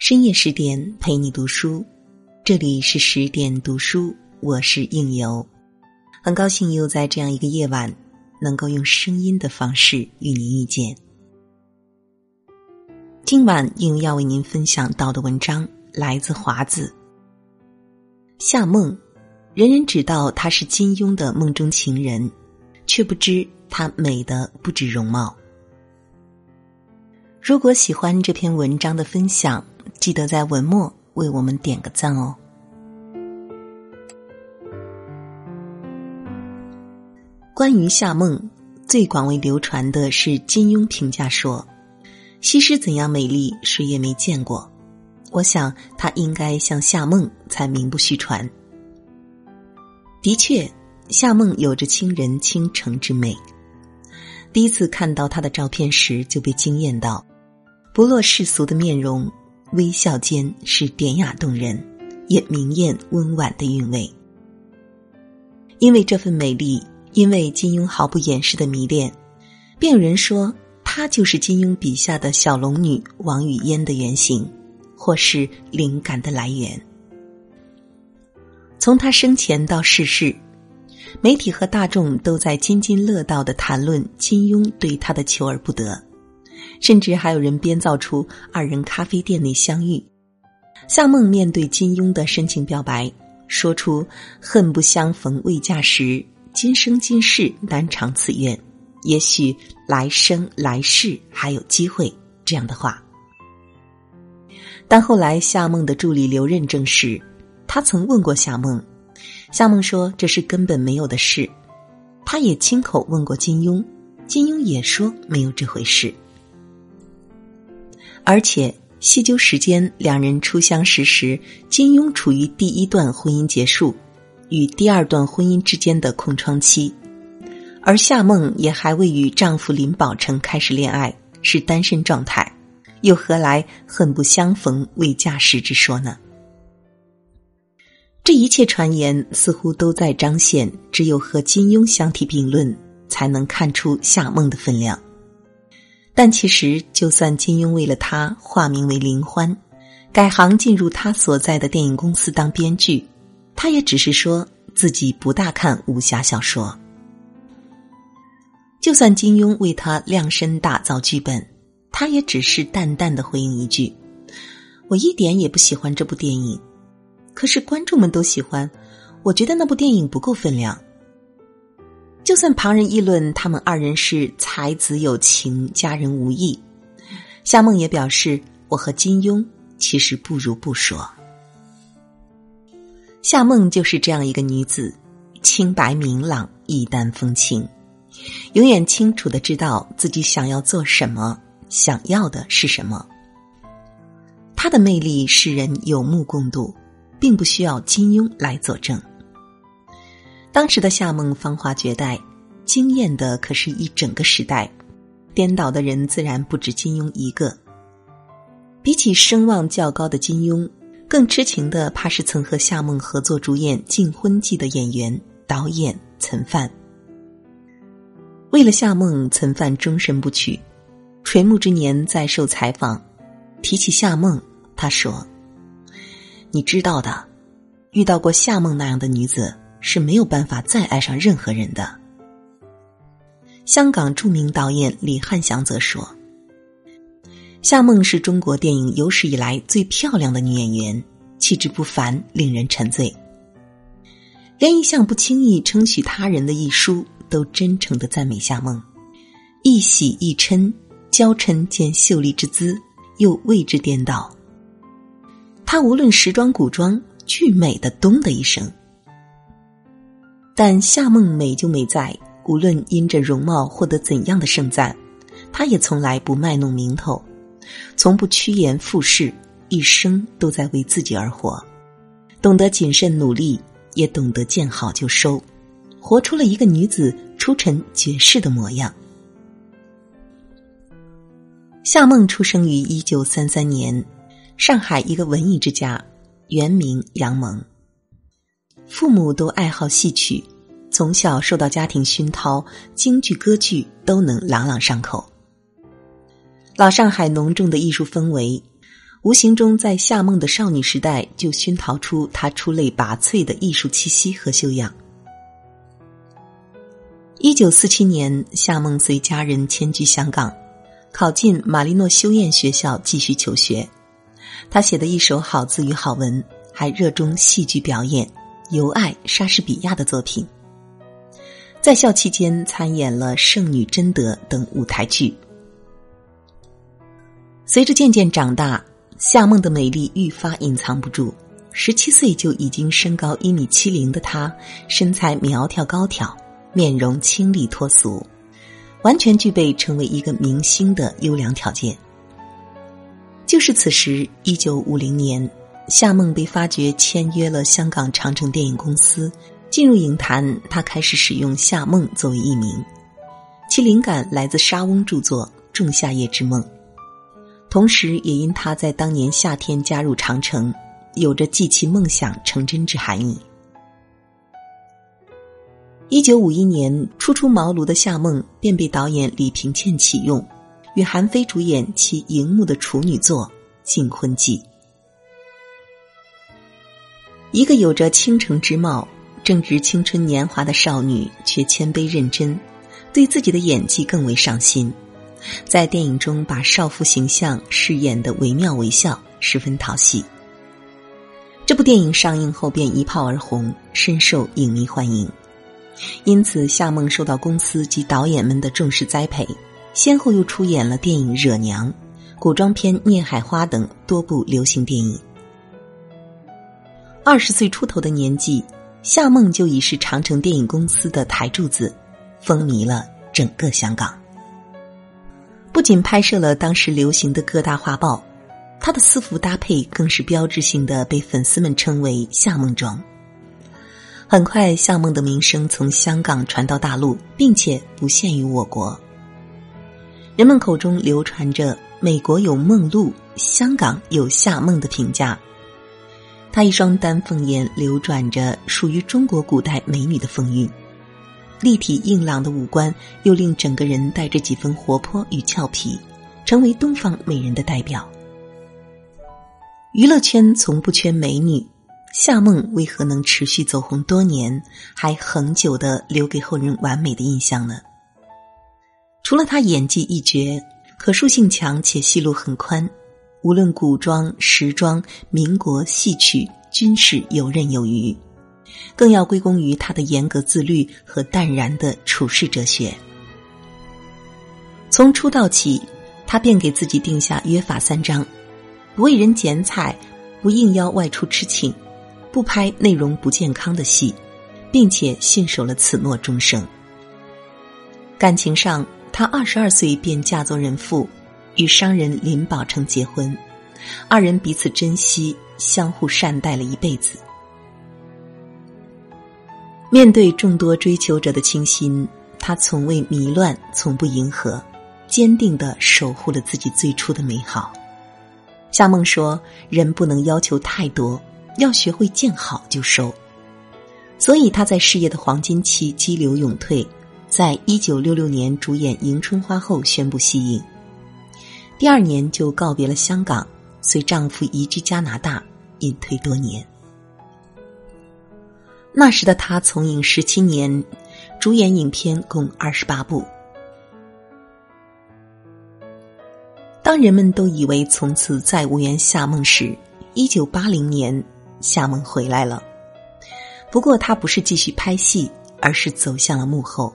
深夜十点陪你读书，这里是十点读书，我是应由，很高兴又在这样一个夜晚，能够用声音的方式与您遇见。今晚应由要为您分享到的文章来自华子。夏梦，人人知道她是金庸的梦中情人，却不知她美的不止容貌。如果喜欢这篇文章的分享，记得在文末为我们点个赞哦。关于夏梦，最广为流传的是金庸评价说：“西施怎样美丽，谁也没见过。”我想，她应该像夏梦才名不虚传。的确，夏梦有着倾人倾城之美。第一次看到她的照片时，就被惊艳到，不落世俗的面容。微笑间是典雅动人，也明艳温婉的韵味。因为这份美丽，因为金庸毫不掩饰的迷恋，便有人说她就是金庸笔下的小龙女王语嫣的原型，或是灵感的来源。从她生前到逝世，媒体和大众都在津津乐道的谈论金庸对她的求而不得。甚至还有人编造出二人咖啡店内相遇，夏梦面对金庸的深情表白，说出“恨不相逢未嫁时，今生今世难偿此愿，也许来生来世还有机会”这样的话。但后来夏梦的助理刘任证实，他曾问过夏梦，夏梦说这是根本没有的事，他也亲口问过金庸，金庸也说没有这回事。而且细究时间，两人初相识时，金庸处于第一段婚姻结束与第二段婚姻之间的空窗期，而夏梦也还未与丈夫林宝成开始恋爱，是单身状态，又何来恨不相逢未嫁时之说呢？这一切传言似乎都在彰显，只有和金庸相提并论，才能看出夏梦的分量。但其实，就算金庸为了他化名为林欢，改行进入他所在的电影公司当编剧，他也只是说自己不大看武侠小说。就算金庸为他量身打造剧本，他也只是淡淡的回应一句：“我一点也不喜欢这部电影。”可是观众们都喜欢，我觉得那部电影不够分量。就算旁人议论他们二人是才子有情，佳人无意，夏梦也表示我和金庸其实不如不说。夏梦就是这样一个女子，清白明朗，一淡风轻，永远清楚的知道自己想要做什么，想要的是什么。她的魅力世人有目共睹，并不需要金庸来佐证。当时的夏梦芳华绝代，惊艳的可是一整个时代，颠倒的人自然不止金庸一个。比起声望较高的金庸，更痴情的怕是曾和夏梦合作主演《禁婚记》的演员导演岑范。为了夏梦，岑范终身不娶。垂暮之年在受采访，提起夏梦，他说：“你知道的，遇到过夏梦那样的女子。”是没有办法再爱上任何人的。香港著名导演李翰祥则说：“夏梦是中国电影有史以来最漂亮的女演员，气质不凡，令人沉醉。连一向不轻易称许他人的一书，都真诚的赞美夏梦，一喜一嗔，娇嗔见秀丽之姿，又为之颠倒。她无论时装古装，俱美的咚的一声。”但夏梦美就美在，无论因着容貌获得怎样的盛赞，她也从来不卖弄名头，从不趋炎附势，一生都在为自己而活，懂得谨慎努力，也懂得见好就收，活出了一个女子出尘绝世的模样。夏梦出生于一九三三年，上海一个文艺之家，原名杨蒙。父母都爱好戏曲，从小受到家庭熏陶，京剧、歌剧都能朗朗上口。老上海浓重的艺术氛围，无形中在夏梦的少女时代就熏陶出她出类拔萃的艺术气息和修养。一九四七年，夏梦随家人迁居香港，考进玛丽诺修燕学校继续求学。他写的一手好字与好文，还热衷戏剧表演，尤爱莎士比亚的作品。在校期间，参演了《圣女贞德》等舞台剧。随着渐渐长大，夏梦的美丽愈发隐藏不住。十七岁就已经身高一米七零的她，身材苗条高挑，面容清丽脱俗，完全具备成为一个明星的优良条件。就是此时，一九五零年，夏梦被发掘签约了香港长城电影公司。进入影坛，他开始使用夏梦作为艺名，其灵感来自莎翁著作《仲夏夜之梦》，同时也因他在当年夏天加入长城，有着寄其梦想成真之含义。一九五一年，初出茅庐的夏梦便被导演李平倩启用，与韩非主演其荧幕的处女作《禁婚记》，一个有着倾城之貌。正值青春年华的少女，却谦卑认真，对自己的演技更为上心，在电影中把少妇形象饰演的惟妙惟肖，十分讨喜。这部电影上映后便一炮而红，深受影迷欢迎。因此，夏梦受到公司及导演们的重视栽培，先后又出演了电影《惹娘》、古装片《孽海花》等多部流行电影。二十岁出头的年纪。夏梦就已是长城电影公司的台柱子，风靡了整个香港。不仅拍摄了当时流行的各大画报，她的私服搭配更是标志性的被粉丝们称为“夏梦装”。很快，夏梦的名声从香港传到大陆，并且不限于我国。人们口中流传着“美国有梦露，香港有夏梦”的评价。她一双丹凤眼流转着属于中国古代美女的风韵，立体硬朗的五官又令整个人带着几分活泼与俏皮，成为东方美人的代表。娱乐圈从不缺美女，夏梦为何能持续走红多年，还恒久的留给后人完美的印象呢？除了她演技一绝，可塑性强且戏路很宽。无论古装、时装、民国戏曲，均是游刃有余，更要归功于他的严格自律和淡然的处世哲学。从出道起，他便给自己定下约法三章：不为人剪彩，不应邀外出吃请，不拍内容不健康的戏，并且信守了此诺终生。感情上，他二十二岁便嫁作人妇。与商人林宝成结婚，二人彼此珍惜，相互善待了一辈子。面对众多追求者的倾心，他从未迷乱，从不迎合，坚定的守护了自己最初的美好。夏梦说：“人不能要求太多，要学会见好就收。”所以他在事业的黄金期激流勇退，在一九六六年主演《迎春花》后宣布息影。第二年就告别了香港，随丈夫移居加拿大，隐退多年。那时的她从影十七年，主演影片共二十八部。当人们都以为从此再无缘夏梦时，一九八零年，夏梦回来了。不过她不是继续拍戏，而是走向了幕后，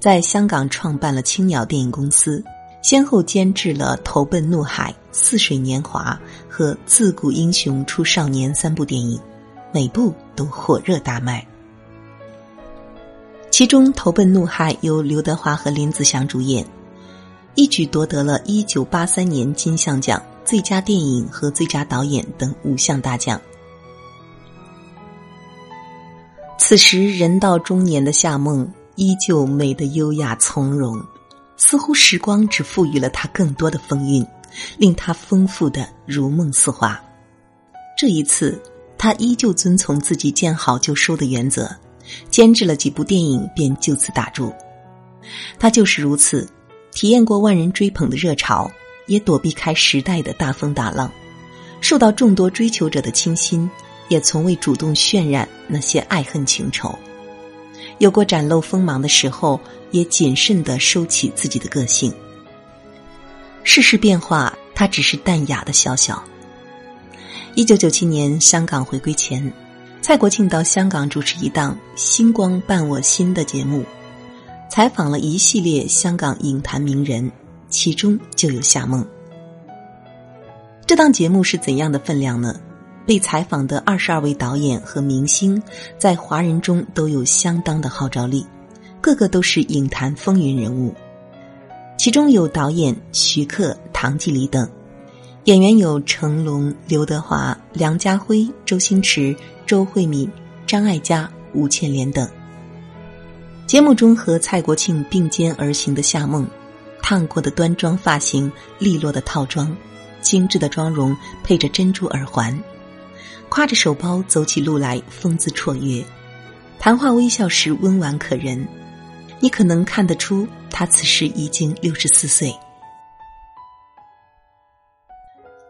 在香港创办了青鸟电影公司。先后监制了《投奔怒海》《似水年华》和《自古英雄出少年》三部电影，每部都火热大卖。其中，《投奔怒海》由刘德华和林子祥主演，一举夺得了一九八三年金像奖最佳电影和最佳导演等五项大奖。此时，人到中年的夏梦依旧美得优雅从容。似乎时光只赋予了他更多的风韵，令他丰富的如梦似花。这一次，他依旧遵从自己见好就收的原则，监制了几部电影便就此打住。他就是如此，体验过万人追捧的热潮，也躲避开时代的大风大浪，受到众多追求者的倾心，也从未主动渲染那些爱恨情仇。有过展露锋芒的时候，也谨慎的收起自己的个性。世事变化，他只是淡雅的笑笑。一九九七年香港回归前，蔡国庆到香港主持一档《星光伴我心》的节目，采访了一系列香港影坛名人，其中就有夏梦。这档节目是怎样的分量呢？被采访的二十二位导演和明星，在华人中都有相当的号召力，个个都是影坛风云人物。其中有导演徐克、唐季礼等，演员有成龙、刘德华、梁家辉、周星驰、周慧敏、张艾嘉、吴倩莲等。节目中和蔡国庆并肩而行的夏梦，烫过的端庄发型，利落的套装。精致的妆容配着珍珠耳环，挎着手包走起路来风姿绰约，谈话微笑时温婉可人。你可能看得出他此时已经六十四岁。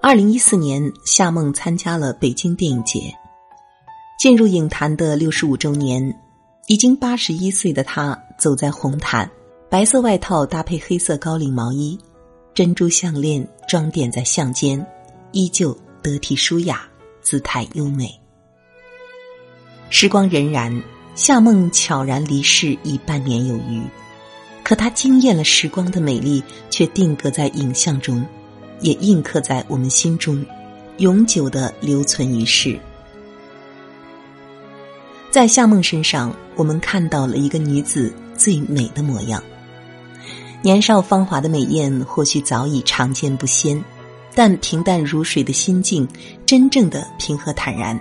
二零一四年，夏梦参加了北京电影节，进入影坛的六十五周年，已经八十一岁的他走在红毯，白色外套搭配黑色高领毛衣。珍珠项链装点在项间，依旧得体舒雅，姿态优美。时光荏苒，夏梦悄然离世已半年有余，可她惊艳了时光的美丽，却定格在影像中，也印刻在我们心中，永久的留存于世。在夏梦身上，我们看到了一个女子最美的模样。年少芳华的美艳，或许早已常见不鲜，但平淡如水的心境，真正的平和坦然，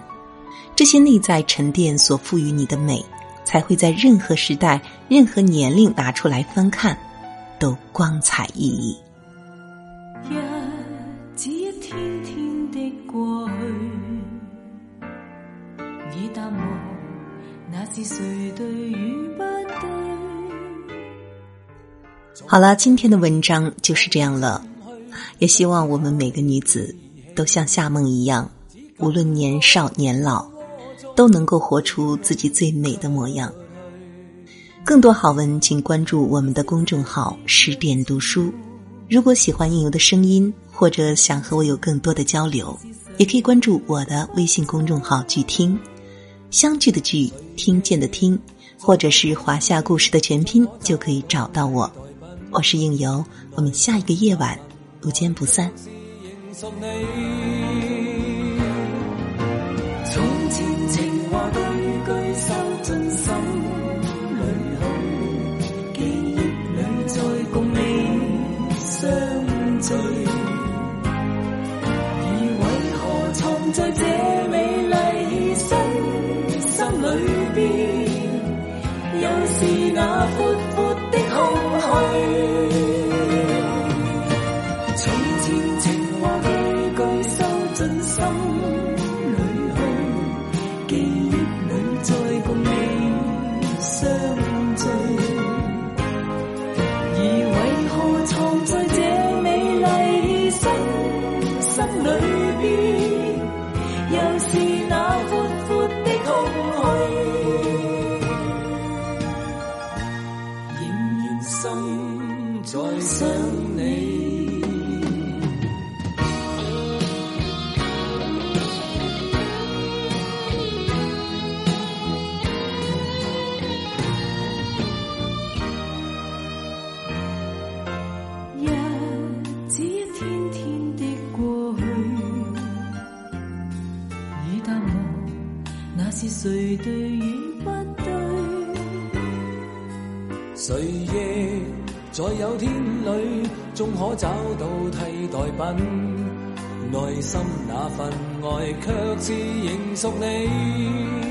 这些内在沉淀所赋予你的美，才会在任何时代、任何年龄拿出来翻看，都光彩熠熠。日子一天天的过去，已淡忘那是谁对与不对。好了，今天的文章就是这样了。也希望我们每个女子都像夏梦一样，无论年少年老，都能够活出自己最美的模样。更多好文，请关注我们的公众号“十点读书”。如果喜欢应由的声音，或者想和我有更多的交流，也可以关注我的微信公众号“聚听”，相聚的聚，听见的听，或者是华夏故事的全拼，就可以找到我。我是应由，我们下一个夜晚不见不散。从前情话句句收进心再共你相聚。对与不对，谁亦。在有天里，终可找到替代品。内心那份爱，却是仍属你。